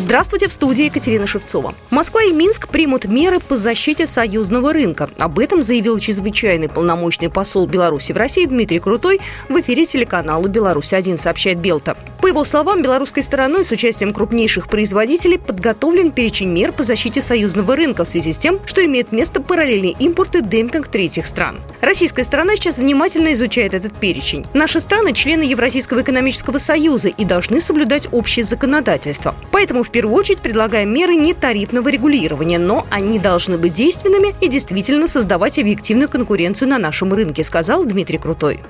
Здравствуйте, в студии Екатерина Шевцова. Москва и Минск примут меры по защите союзного рынка. Об этом заявил чрезвычайный полномочный посол Беларуси в России Дмитрий Крутой в эфире телеканала «Беларусь-1», сообщает Белта. По его словам, белорусской стороной с участием крупнейших производителей подготовлен перечень мер по защите союзного рынка в связи с тем, что имеет место параллельный импорт и демпинг третьих стран. Российская сторона сейчас внимательно изучает этот перечень. Наши страны – члены Евразийского экономического союза и должны соблюдать общее законодательство. Поэтому в первую очередь предлагаем меры нетарифного регулирования, но они должны быть действенными и действительно создавать объективную конкуренцию на нашем рынке, сказал Дмитрий Крутой.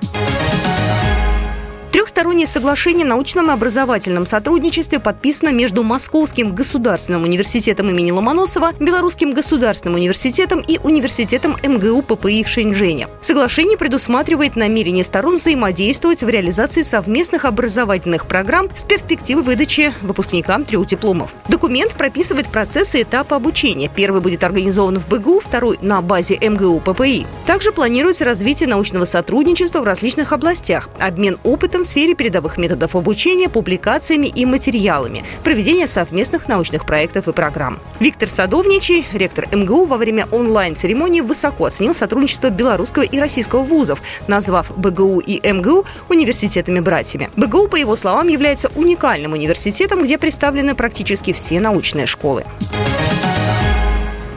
Трехстороннее соглашение о научном и образовательном сотрудничестве подписано между Московским государственным университетом имени Ломоносова, Белорусским государственным университетом и университетом МГУ ППИ в Шэньчжэне. Соглашение предусматривает намерение сторон взаимодействовать в реализации совместных образовательных программ с перспективой выдачи выпускникам трех дипломов. Документ прописывает процессы и этапы обучения. Первый будет организован в БГУ, второй – на базе МГУ ППИ. Также планируется развитие научного сотрудничества в различных областях, обмен опытом в сфере передовых методов обучения, публикациями и материалами, проведение совместных научных проектов и программ. Виктор Садовничий, ректор МГУ, во время онлайн-церемонии высоко оценил сотрудничество белорусского и российского вузов, назвав БГУ и МГУ университетами-братьями. БГУ, по его словам, является уникальным университетом, где представлены практически все научные школы.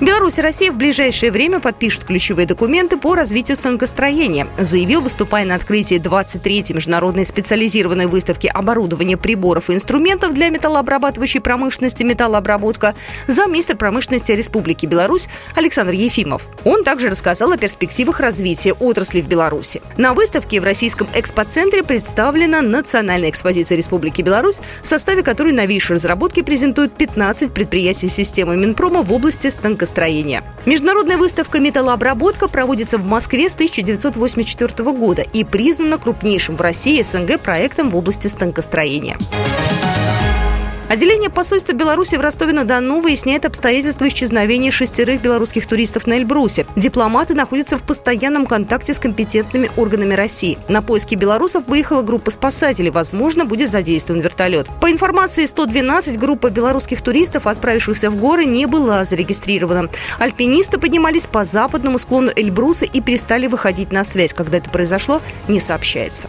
Беларусь и Россия в ближайшее время подпишут ключевые документы по развитию станкостроения, заявил, выступая на открытии 23-й международной специализированной выставки оборудования, приборов и инструментов для металлообрабатывающей промышленности «Металлообработка» замминистра промышленности Республики Беларусь Александр Ефимов. Он также рассказал о перспективах развития отрасли в Беларуси. На выставке в Российском экспоцентре представлена национальная экспозиция Республики Беларусь, в составе которой новейшие разработки презентуют 15 предприятий системы Минпрома в области станкостроения строения. Международная выставка «Металлообработка» проводится в Москве с 1984 года и признана крупнейшим в России СНГ проектом в области станкостроения. Отделение посольства Беларуси в Ростове-на-Дону выясняет обстоятельства исчезновения шестерых белорусских туристов на Эльбрусе. Дипломаты находятся в постоянном контакте с компетентными органами России. На поиски белорусов выехала группа спасателей. Возможно, будет задействован вертолет. По информации 112, группа белорусских туристов, отправившихся в горы, не была зарегистрирована. Альпинисты поднимались по западному склону Эльбруса и перестали выходить на связь. Когда это произошло, не сообщается.